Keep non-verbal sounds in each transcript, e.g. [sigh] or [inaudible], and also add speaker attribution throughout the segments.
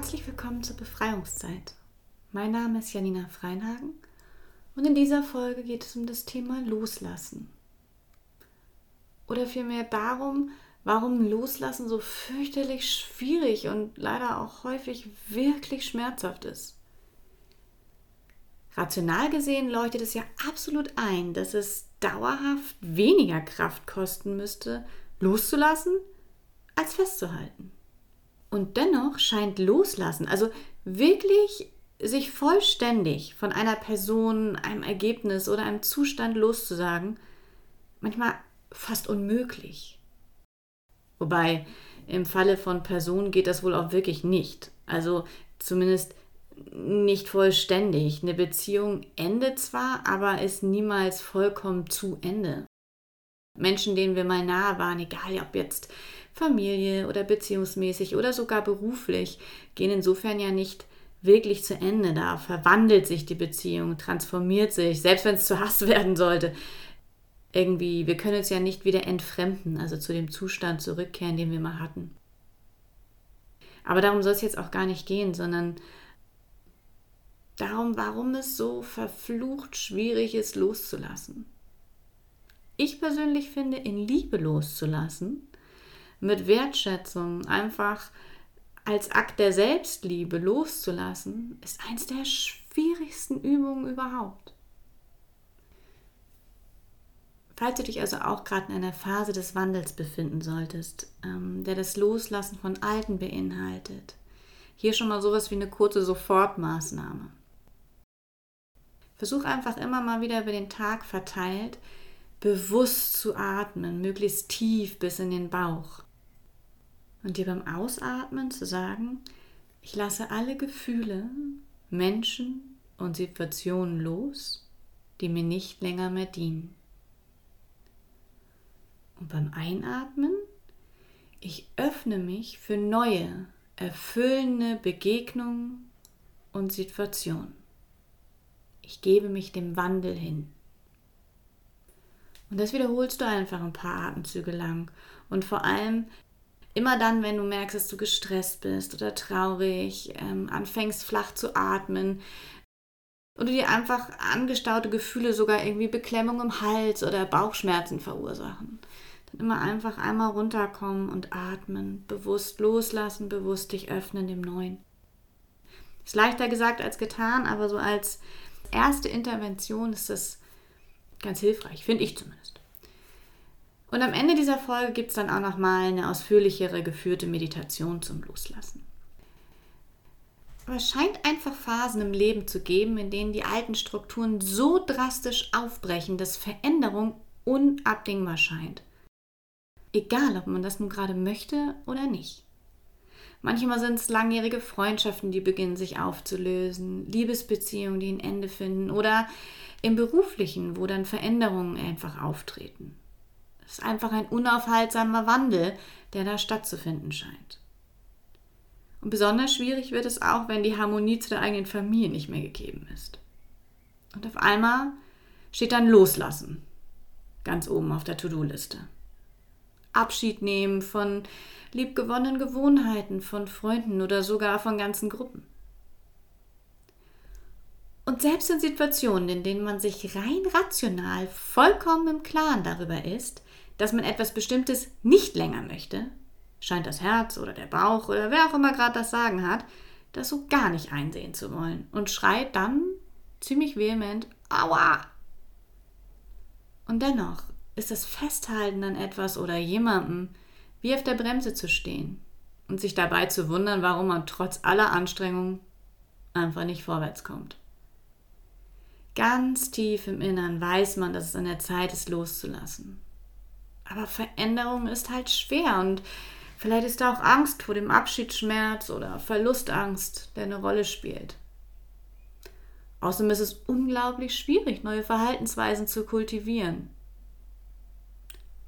Speaker 1: Herzlich willkommen zur Befreiungszeit. Mein Name ist Janina Freinhagen und in dieser Folge geht es um das Thema Loslassen. Oder vielmehr darum, warum Loslassen so fürchterlich schwierig und leider auch häufig wirklich schmerzhaft ist. Rational gesehen leuchtet es ja absolut ein, dass es dauerhaft weniger Kraft kosten müsste, loszulassen, als festzuhalten. Und dennoch scheint Loslassen, also wirklich sich vollständig von einer Person, einem Ergebnis oder einem Zustand loszusagen, manchmal fast unmöglich. Wobei im Falle von Personen geht das wohl auch wirklich nicht. Also zumindest nicht vollständig. Eine Beziehung endet zwar, aber ist niemals vollkommen zu Ende. Menschen, denen wir mal nahe waren, egal ob jetzt Familie oder beziehungsmäßig oder sogar beruflich, gehen insofern ja nicht wirklich zu Ende. Da verwandelt sich die Beziehung, transformiert sich, selbst wenn es zu Hass [laughs] werden sollte. Irgendwie, wir können uns ja nicht wieder entfremden, also zu dem Zustand zurückkehren, den wir mal hatten. Aber darum soll es jetzt auch gar nicht gehen, sondern darum, warum es so verflucht schwierig ist, loszulassen. Ich persönlich finde, in Liebe loszulassen, mit Wertschätzung, einfach als Akt der Selbstliebe loszulassen, ist eins der schwierigsten Übungen überhaupt. Falls du dich also auch gerade in einer Phase des Wandels befinden solltest, ähm, der das Loslassen von Alten beinhaltet, hier schon mal sowas wie eine kurze Sofortmaßnahme. Versuch einfach immer mal wieder über den Tag verteilt, bewusst zu atmen, möglichst tief bis in den Bauch. Und dir beim Ausatmen zu sagen, ich lasse alle Gefühle, Menschen und Situationen los, die mir nicht länger mehr dienen. Und beim Einatmen, ich öffne mich für neue, erfüllende Begegnungen und Situationen. Ich gebe mich dem Wandel hin. Und das wiederholst du einfach ein paar Atemzüge lang. Und vor allem immer dann, wenn du merkst, dass du gestresst bist oder traurig, ähm, anfängst flach zu atmen du dir einfach angestaute Gefühle, sogar irgendwie Beklemmung im Hals oder Bauchschmerzen verursachen. Dann immer einfach einmal runterkommen und atmen, bewusst loslassen, bewusst dich öffnen dem Neuen. Ist leichter gesagt als getan, aber so als erste Intervention ist das ganz hilfreich, finde ich zumindest. Und am Ende dieser Folge gibt es dann auch nochmal eine ausführlichere geführte Meditation zum Loslassen. Aber es scheint einfach Phasen im Leben zu geben, in denen die alten Strukturen so drastisch aufbrechen, dass Veränderung unabdingbar scheint. Egal, ob man das nun gerade möchte oder nicht. Manchmal sind es langjährige Freundschaften, die beginnen sich aufzulösen, Liebesbeziehungen, die ein Ende finden oder im beruflichen, wo dann Veränderungen einfach auftreten. Es ist einfach ein unaufhaltsamer Wandel, der da stattzufinden scheint. Und besonders schwierig wird es auch, wenn die Harmonie zu der eigenen Familie nicht mehr gegeben ist. Und auf einmal steht dann Loslassen ganz oben auf der To-Do-Liste. Abschied nehmen von liebgewonnenen Gewohnheiten, von Freunden oder sogar von ganzen Gruppen. Und selbst in Situationen, in denen man sich rein rational vollkommen im Klaren darüber ist, dass man etwas Bestimmtes nicht länger möchte, scheint das Herz oder der Bauch oder wer auch immer gerade das Sagen hat, das so gar nicht einsehen zu wollen und schreit dann ziemlich vehement Aua! Und dennoch ist das Festhalten an etwas oder jemandem wie auf der Bremse zu stehen und sich dabei zu wundern, warum man trotz aller Anstrengungen einfach nicht vorwärts kommt. Ganz tief im Innern weiß man, dass es an der Zeit ist, loszulassen. Aber Veränderung ist halt schwer und vielleicht ist da auch Angst vor dem Abschiedsschmerz oder Verlustangst, der eine Rolle spielt. Außerdem ist es unglaublich schwierig, neue Verhaltensweisen zu kultivieren.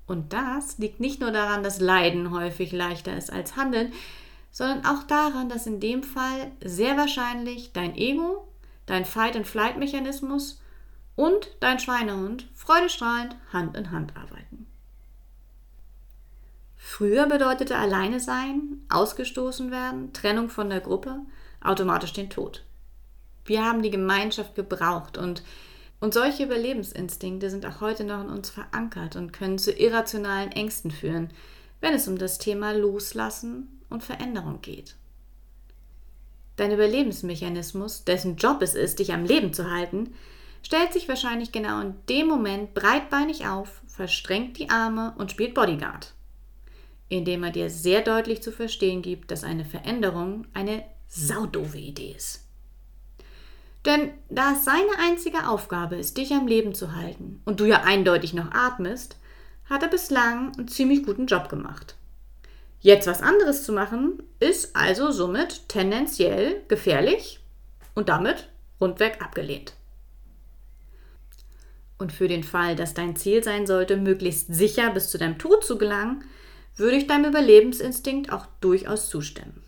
Speaker 1: Und das liegt nicht nur daran, dass Leiden häufig leichter ist als Handeln, sondern auch daran, dass in dem Fall sehr wahrscheinlich dein Ego, dein Fight-and-Flight-Mechanismus und dein Schweinehund freudestrahlend Hand in Hand arbeiten. Früher bedeutete alleine sein, ausgestoßen werden, Trennung von der Gruppe automatisch den Tod. Wir haben die Gemeinschaft gebraucht und, und solche Überlebensinstinkte sind auch heute noch in uns verankert und können zu irrationalen Ängsten führen, wenn es um das Thema Loslassen und Veränderung geht. Dein Überlebensmechanismus, dessen Job es ist, dich am Leben zu halten, stellt sich wahrscheinlich genau in dem Moment breitbeinig auf, verstrengt die Arme und spielt Bodyguard indem er dir sehr deutlich zu verstehen gibt, dass eine Veränderung eine saudove Idee ist. Denn da es seine einzige Aufgabe ist, dich am Leben zu halten und du ja eindeutig noch atmest, hat er bislang einen ziemlich guten Job gemacht. Jetzt was anderes zu machen, ist also somit tendenziell gefährlich und damit rundweg abgelehnt. Und für den Fall, dass dein Ziel sein sollte, möglichst sicher bis zu deinem Tod zu gelangen, würde ich deinem Überlebensinstinkt auch durchaus zustimmen.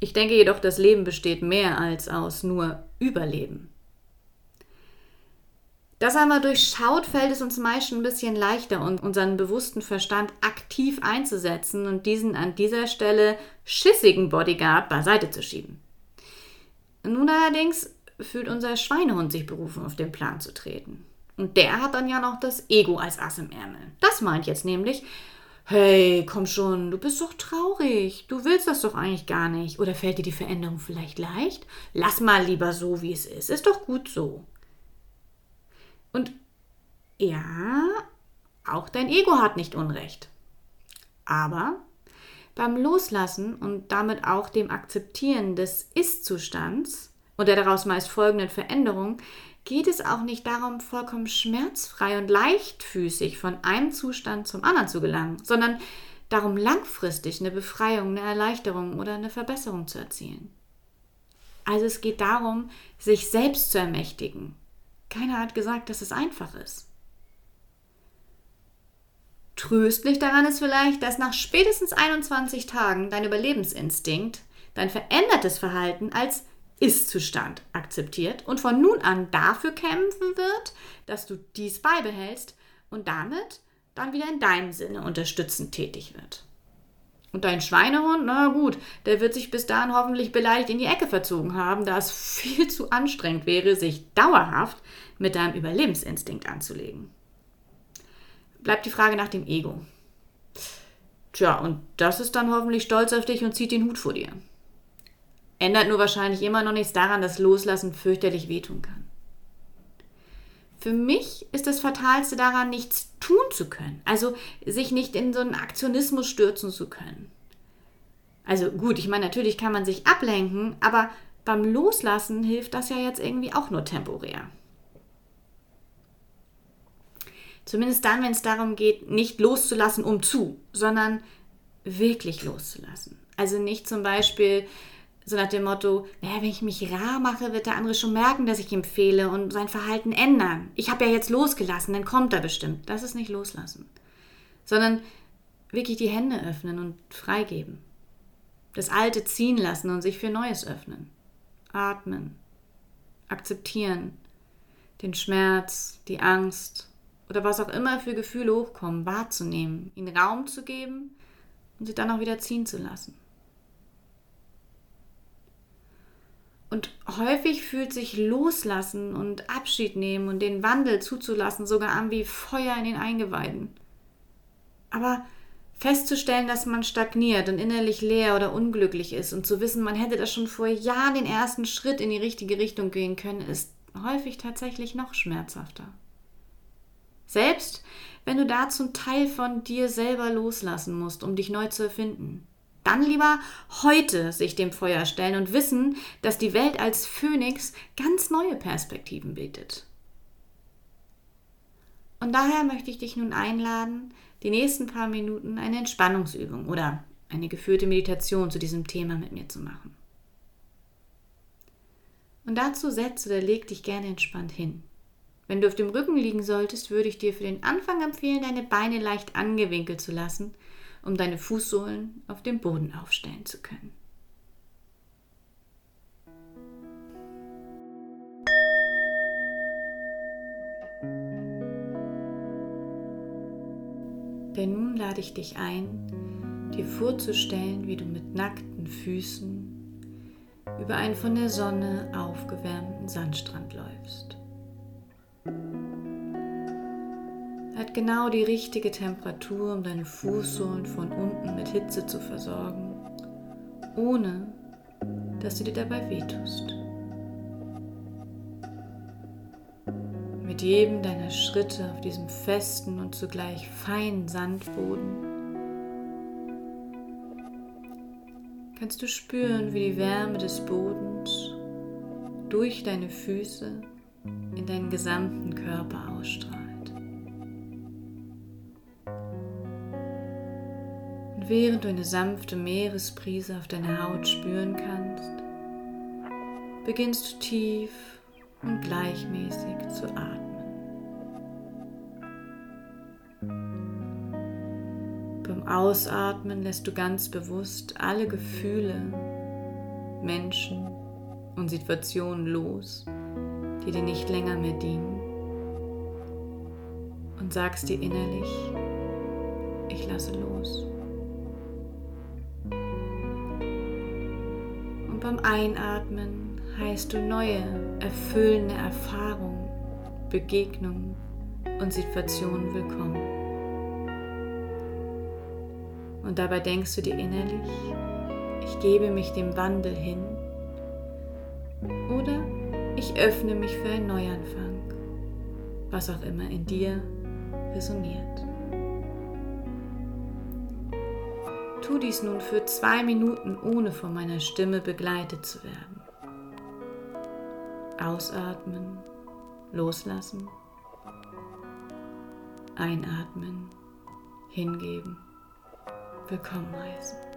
Speaker 1: Ich denke jedoch, das Leben besteht mehr als aus nur Überleben. Das einmal durchschaut, fällt es uns meist ein bisschen leichter, unseren bewussten Verstand aktiv einzusetzen und diesen an dieser Stelle schissigen Bodyguard beiseite zu schieben. Nun allerdings fühlt unser Schweinehund sich berufen, auf den Plan zu treten. Und der hat dann ja noch das Ego als Ass im Ärmel. Das meint jetzt nämlich, Hey, komm schon, du bist doch traurig. Du willst das doch eigentlich gar nicht. Oder fällt dir die Veränderung vielleicht leicht? Lass mal lieber so, wie es ist. Ist doch gut so. Und ja, auch dein Ego hat nicht Unrecht. Aber beim Loslassen und damit auch dem Akzeptieren des Ist-Zustands und der daraus meist folgenden Veränderung geht es auch nicht darum, vollkommen schmerzfrei und leichtfüßig von einem Zustand zum anderen zu gelangen, sondern darum, langfristig eine Befreiung, eine Erleichterung oder eine Verbesserung zu erzielen. Also es geht darum, sich selbst zu ermächtigen. Keiner hat gesagt, dass es einfach ist. Tröstlich daran ist vielleicht, dass nach spätestens 21 Tagen dein Überlebensinstinkt, dein verändertes Verhalten als ist-Zustand akzeptiert und von nun an dafür kämpfen wird, dass du dies beibehältst und damit dann wieder in deinem Sinne unterstützend tätig wird. Und dein Schweinehund, na gut, der wird sich bis dahin hoffentlich beleidigt in die Ecke verzogen haben, da es viel zu anstrengend wäre, sich dauerhaft mit deinem Überlebensinstinkt anzulegen. Bleibt die Frage nach dem Ego. Tja, und das ist dann hoffentlich stolz auf dich und zieht den Hut vor dir. Ändert nur wahrscheinlich immer noch nichts daran, dass Loslassen fürchterlich wehtun kann. Für mich ist das Fatalste daran, nichts tun zu können. Also sich nicht in so einen Aktionismus stürzen zu können. Also gut, ich meine, natürlich kann man sich ablenken, aber beim Loslassen hilft das ja jetzt irgendwie auch nur temporär. Zumindest dann, wenn es darum geht, nicht loszulassen, um zu, sondern wirklich loszulassen. Also nicht zum Beispiel so nach dem Motto, naja, wenn ich mich rar mache, wird der andere schon merken, dass ich ihm fehle und sein Verhalten ändern. Ich habe ja jetzt losgelassen, dann kommt er bestimmt. Das ist nicht loslassen. Sondern wirklich die Hände öffnen und freigeben. Das Alte ziehen lassen und sich für Neues öffnen. Atmen. Akzeptieren. Den Schmerz, die Angst oder was auch immer für Gefühle hochkommen, wahrzunehmen, ihnen Raum zu geben und sie dann auch wieder ziehen zu lassen. Und häufig fühlt sich Loslassen und Abschied nehmen und den Wandel zuzulassen sogar an wie Feuer in den Eingeweiden. Aber festzustellen, dass man stagniert und innerlich leer oder unglücklich ist und zu wissen, man hätte das schon vor Jahren den ersten Schritt in die richtige Richtung gehen können, ist häufig tatsächlich noch schmerzhafter. Selbst wenn du da zum Teil von dir selber loslassen musst, um dich neu zu erfinden. Dann lieber heute sich dem Feuer stellen und wissen, dass die Welt als Phönix ganz neue Perspektiven bietet. Und daher möchte ich dich nun einladen, die nächsten paar Minuten eine Entspannungsübung oder eine geführte Meditation zu diesem Thema mit mir zu machen. Und dazu setz oder leg dich gerne entspannt hin. Wenn du auf dem Rücken liegen solltest, würde ich dir für den Anfang empfehlen, deine Beine leicht angewinkelt zu lassen um deine Fußsohlen auf dem Boden aufstellen zu können. Denn nun lade ich dich ein, dir vorzustellen, wie du mit nackten Füßen über einen von der Sonne aufgewärmten Sandstrand läufst. Hat genau die richtige Temperatur, um deine Fußsohlen von unten mit Hitze zu versorgen, ohne dass du dir dabei wehtust. Mit jedem deiner Schritte auf diesem festen und zugleich feinen Sandboden kannst du spüren, wie die Wärme des Bodens durch deine Füße in deinen gesamten Körper ausstrahlt. Und während du eine sanfte Meeresbrise auf deiner Haut spüren kannst, beginnst du tief und gleichmäßig zu atmen. Ausatmen lässt du ganz bewusst alle Gefühle, Menschen und Situationen los, die dir nicht länger mehr dienen. Und sagst dir innerlich, ich lasse los. Beim Einatmen heißt du neue, erfüllende Erfahrungen, Begegnungen und Situationen willkommen. Und dabei denkst du dir innerlich, ich gebe mich dem Wandel hin oder ich öffne mich für einen Neuanfang, was auch immer in dir resoniert. Tu dies nun für zwei Minuten, ohne von meiner Stimme begleitet zu werden. Ausatmen, loslassen, einatmen, hingeben willkommen heißen.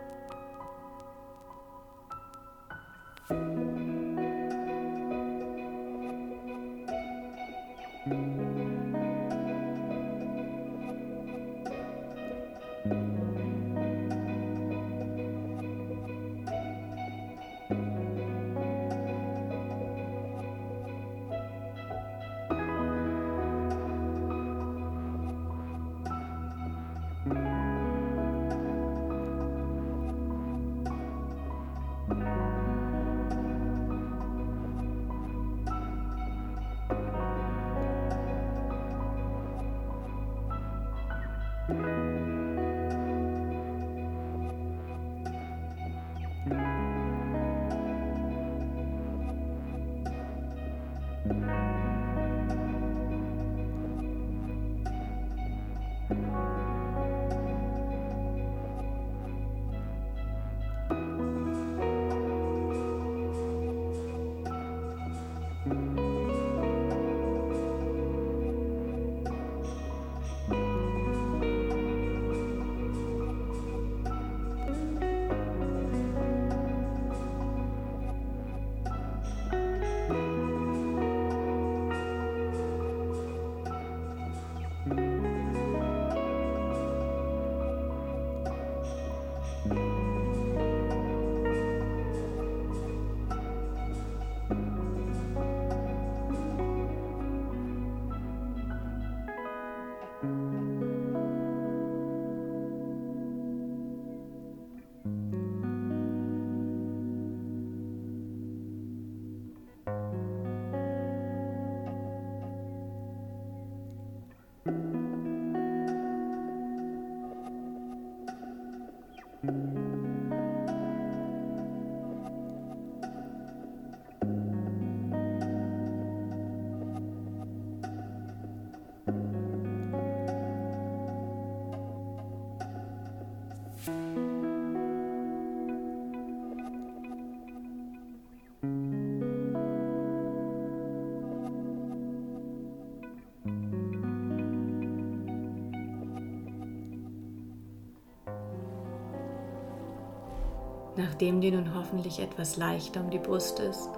Speaker 1: Nachdem dir nun hoffentlich etwas leichter um die Brust ist,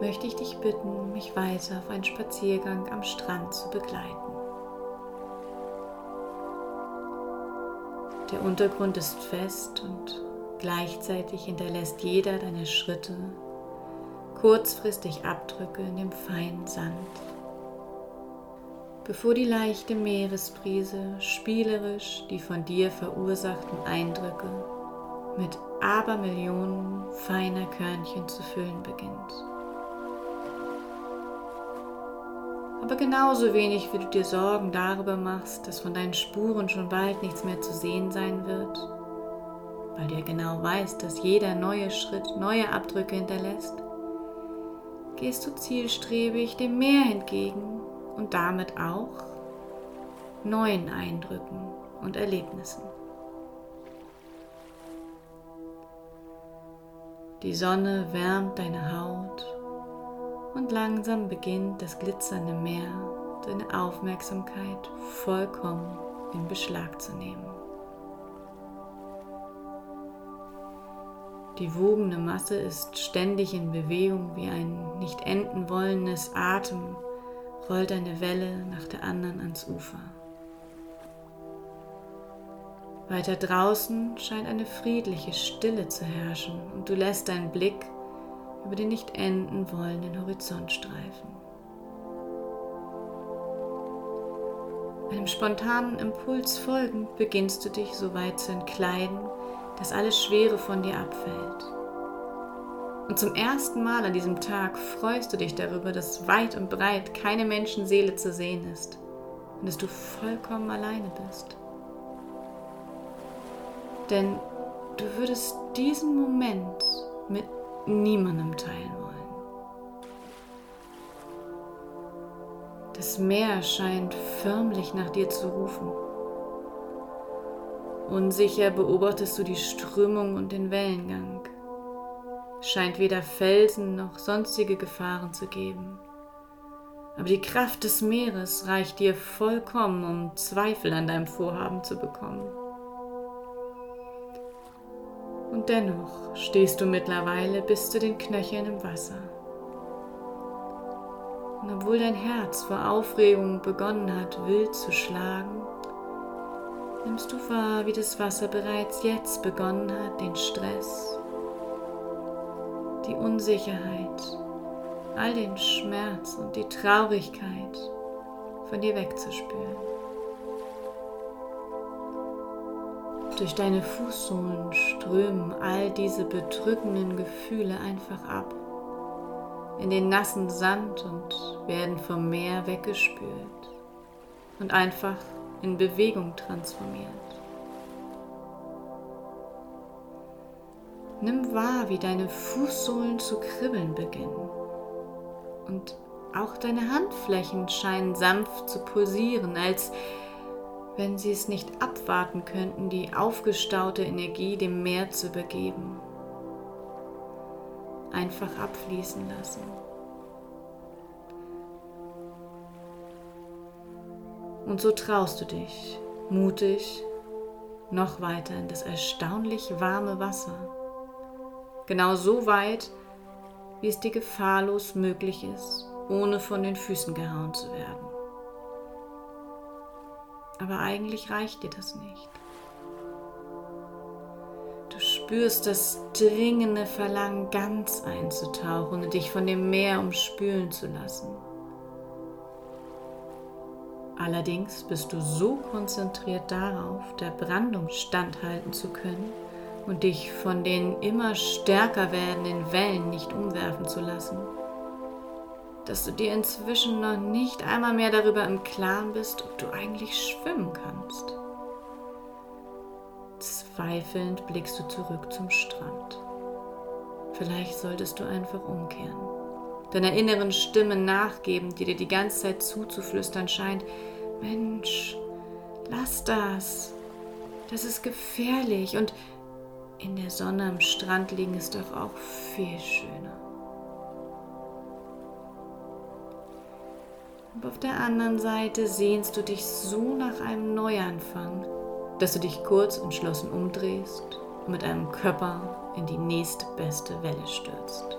Speaker 1: möchte ich dich bitten, mich weiter auf einen Spaziergang am Strand zu begleiten. Der Untergrund ist fest und gleichzeitig hinterlässt jeder deiner Schritte kurzfristig Abdrücke in dem feinen Sand. bevor die leichte Meeresbrise spielerisch die von dir verursachten Eindrücke mit Abermillionen feiner Körnchen zu füllen beginnt. Aber genauso wenig wie du dir Sorgen darüber machst, dass von deinen Spuren schon bald nichts mehr zu sehen sein wird, weil du ja genau weißt, dass jeder neue Schritt neue Abdrücke hinterlässt, gehst du zielstrebig dem Meer entgegen und damit auch neuen Eindrücken und Erlebnissen. Die Sonne wärmt deine Haut und langsam beginnt das glitzernde Meer deine Aufmerksamkeit vollkommen in Beschlag zu nehmen. Die wogende Masse ist ständig in Bewegung wie ein nicht enden wollendes Atem, rollt eine Welle nach der anderen ans Ufer. Weiter draußen scheint eine friedliche Stille zu herrschen und du lässt deinen Blick über den nicht enden wollenden Horizont streifen. Einem spontanen Impuls folgend beginnst du dich so weit zu entkleiden, dass alles Schwere von dir abfällt. Und zum ersten Mal an diesem Tag freust du dich darüber, dass weit und breit keine Menschenseele zu sehen ist und dass du vollkommen alleine bist. Denn du würdest diesen Moment mit niemandem teilen wollen. Das Meer scheint förmlich nach dir zu rufen. Unsicher beobachtest du die Strömung und den Wellengang. Scheint weder Felsen noch sonstige Gefahren zu geben. Aber die Kraft des Meeres reicht dir vollkommen, um Zweifel an deinem Vorhaben zu bekommen. Und dennoch stehst du mittlerweile bis zu den Knöcheln im Wasser. Und obwohl dein Herz vor Aufregung begonnen hat, wild zu schlagen, nimmst du wahr, wie das Wasser bereits jetzt begonnen hat, den Stress, die Unsicherheit, all den Schmerz und die Traurigkeit von dir wegzuspüren. Durch deine Fußsohlen strömen all diese bedrückenden Gefühle einfach ab in den nassen Sand und werden vom Meer weggespült und einfach in Bewegung transformiert. Nimm wahr, wie deine Fußsohlen zu kribbeln beginnen und auch deine Handflächen scheinen sanft zu pulsieren, als wenn sie es nicht abwarten könnten, die aufgestaute Energie dem Meer zu übergeben. Einfach abfließen lassen. Und so traust du dich, mutig, noch weiter in das erstaunlich warme Wasser. Genau so weit, wie es dir gefahrlos möglich ist, ohne von den Füßen gehauen zu werden. Aber eigentlich reicht dir das nicht. Du spürst das dringende Verlangen, ganz einzutauchen und dich von dem Meer umspülen zu lassen. Allerdings bist du so konzentriert darauf, der Brandung standhalten zu können und dich von den immer stärker werdenden Wellen nicht umwerfen zu lassen, dass du dir inzwischen noch nicht einmal mehr darüber im Klaren bist, ob du eigentlich schwimmen kannst. Zweifelnd blickst du zurück zum Strand. Vielleicht solltest du einfach umkehren. Deiner inneren Stimme nachgeben, die dir die ganze Zeit zuzuflüstern scheint. Mensch, lass das. Das ist gefährlich und in der Sonne am Strand liegen ist doch auch viel schöner. Und auf der anderen Seite sehnst du dich so nach einem Neuanfang, dass du dich kurz entschlossen umdrehst und mit einem Körper in die nächstbeste Welle stürzt.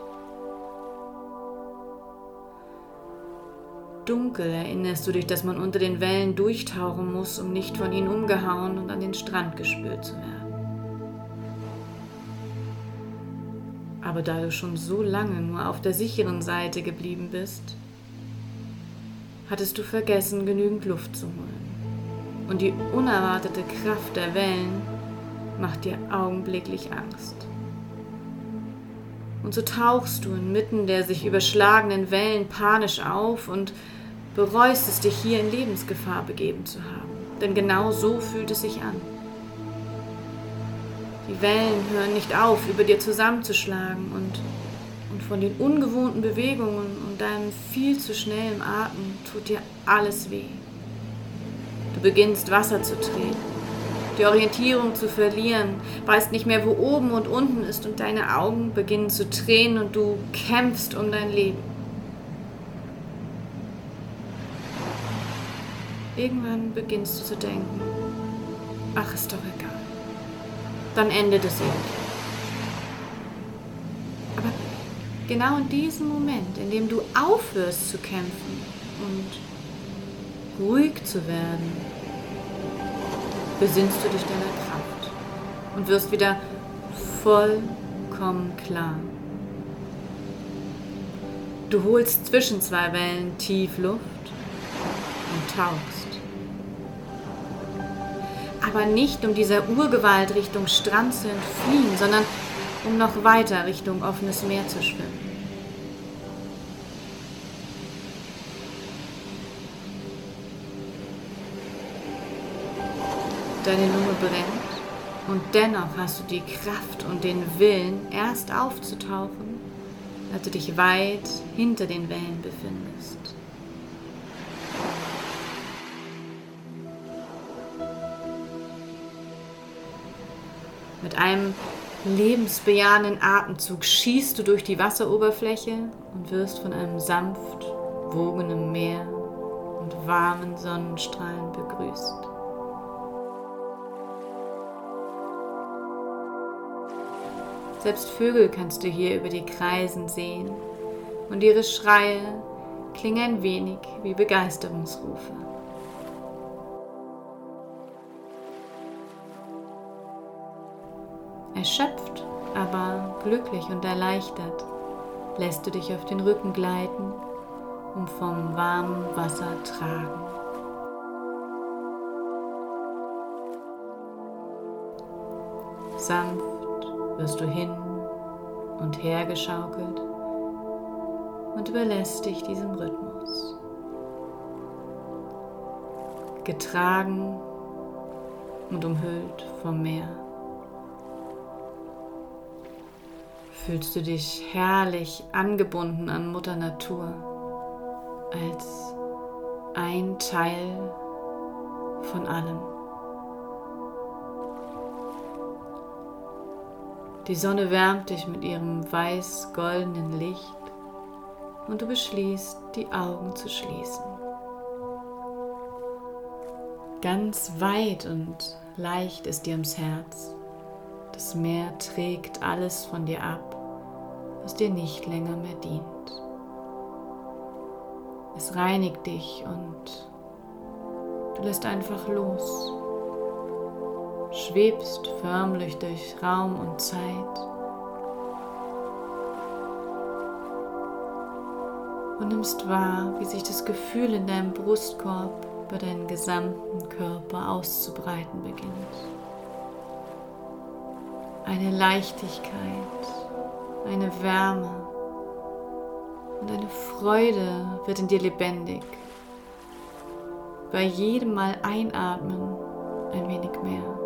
Speaker 1: Dunkel erinnerst du dich, dass man unter den Wellen durchtauchen muss, um nicht von ihnen umgehauen und an den Strand gespült zu werden. Aber da du schon so lange nur auf der sicheren Seite geblieben bist, hattest du vergessen, genügend Luft zu holen. Und die unerwartete Kraft der Wellen macht dir augenblicklich Angst. Und so tauchst du inmitten der sich überschlagenen Wellen panisch auf und bereust es, dich hier in Lebensgefahr begeben zu haben. Denn genau so fühlt es sich an. Die Wellen hören nicht auf, über dir zusammenzuschlagen und, und von den ungewohnten Bewegungen deinem viel zu schnellen Atem tut dir alles weh. Du beginnst Wasser zu treten die Orientierung zu verlieren, weißt nicht mehr, wo oben und unten ist und deine Augen beginnen zu tränen und du kämpfst um dein Leben. Irgendwann beginnst du zu denken, ach, ist doch egal. Dann endet es irgendwie. Genau in diesem Moment, in dem du aufhörst zu kämpfen und ruhig zu werden, besinnst du dich deiner Kraft und wirst wieder vollkommen klar. Du holst zwischen zwei Wellen tief Luft und tauchst. Aber nicht um dieser Urgewalt Richtung Strand zu entfliehen, sondern um noch weiter Richtung offenes Meer zu schwimmen. Deine Lunge brennt und dennoch hast du die Kraft und den Willen, erst aufzutauchen, als du dich weit hinter den Wellen befindest. Mit einem lebensbejahenden Atemzug schießt du durch die Wasseroberfläche und wirst von einem sanft wogenden Meer und warmen Sonnenstrahlen begrüßt. Selbst Vögel kannst du hier über die Kreisen sehen und ihre Schreie klingen ein wenig wie Begeisterungsrufe. Erschöpft, aber glücklich und erleichtert lässt du dich auf den Rücken gleiten und vom warmen Wasser tragen. Sanft wirst du hin und her geschaukelt und überlässt dich diesem Rhythmus. Getragen und umhüllt vom Meer. Fühlst du dich herrlich angebunden an Mutter Natur als ein Teil von allem. Die Sonne wärmt dich mit ihrem weiß-goldenen Licht und du beschließt, die Augen zu schließen. Ganz weit und leicht ist dir ums Herz. Das Meer trägt alles von dir ab, was dir nicht länger mehr dient. Es reinigt dich und du lässt einfach los schwebst förmlich durch Raum und Zeit. Und nimmst wahr, wie sich das Gefühl in deinem Brustkorb über deinen gesamten Körper auszubreiten beginnt. Eine Leichtigkeit, eine Wärme und eine Freude wird in dir lebendig. Bei jedem Mal einatmen ein wenig mehr.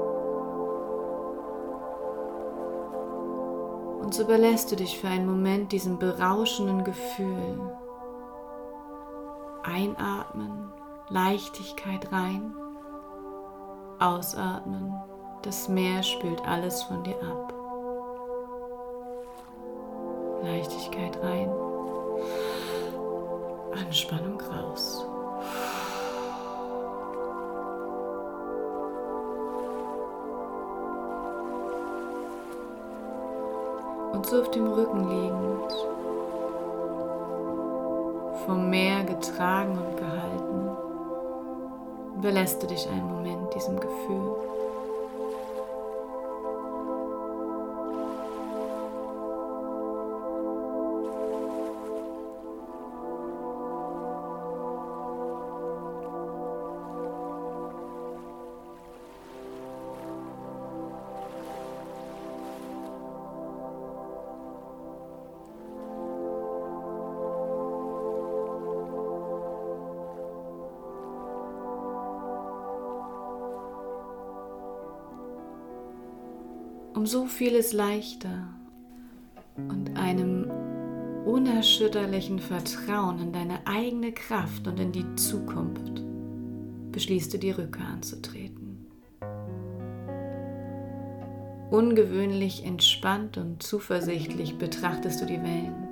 Speaker 1: Und so überlässt du dich für einen Moment diesem berauschenden Gefühl. Einatmen, Leichtigkeit rein, ausatmen, das Meer spült alles von dir ab. Leichtigkeit rein, Anspannung raus. und so auf dem Rücken liegend, vom Meer getragen und gehalten, überlässt du dich einen Moment diesem Gefühl. Um so vieles leichter und einem unerschütterlichen Vertrauen in deine eigene Kraft und in die Zukunft beschließt du die Rückkehr anzutreten. Ungewöhnlich entspannt und zuversichtlich betrachtest du die Wellen,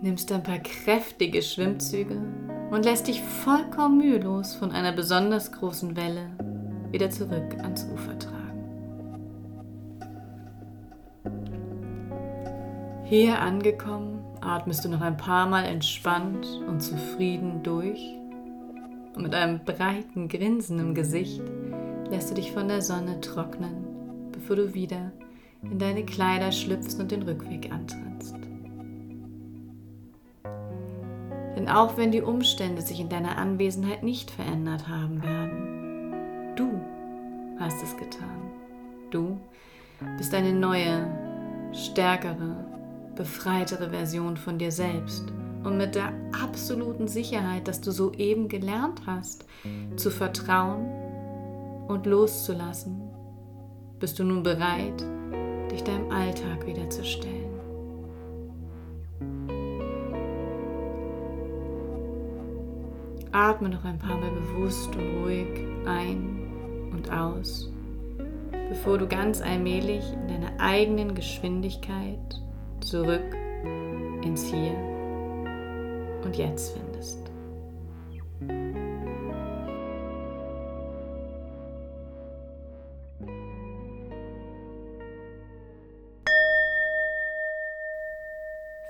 Speaker 1: nimmst ein paar kräftige Schwimmzüge und lässt dich vollkommen mühelos von einer besonders großen Welle wieder zurück ans Ufer tragen. Hier angekommen, atmest du noch ein paar Mal entspannt und zufrieden durch und mit einem breiten Grinsen im Gesicht lässt du dich von der Sonne trocknen, bevor du wieder in deine Kleider schlüpfst und den Rückweg antrittst. Denn auch wenn die Umstände sich in deiner Anwesenheit nicht verändert haben werden, du hast es getan. Du bist eine neue, stärkere, befreitere Version von dir selbst und mit der absoluten Sicherheit, dass du soeben gelernt hast, zu vertrauen und loszulassen, bist du nun bereit, dich deinem Alltag wiederzustellen. Atme noch ein paar Mal bewusst und ruhig ein und aus, bevor du ganz allmählich in deiner eigenen Geschwindigkeit zurück ins Hier und Jetzt findest.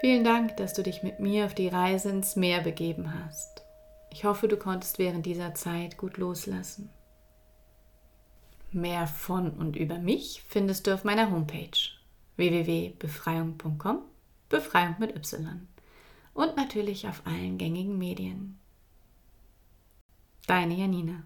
Speaker 1: Vielen Dank, dass du dich mit mir auf die Reise ins Meer begeben hast. Ich hoffe, du konntest während dieser Zeit gut loslassen. Mehr von und über mich findest du auf meiner Homepage www.befreiung.com, Befreiung mit Y. Und natürlich auf allen gängigen Medien. Deine Janina.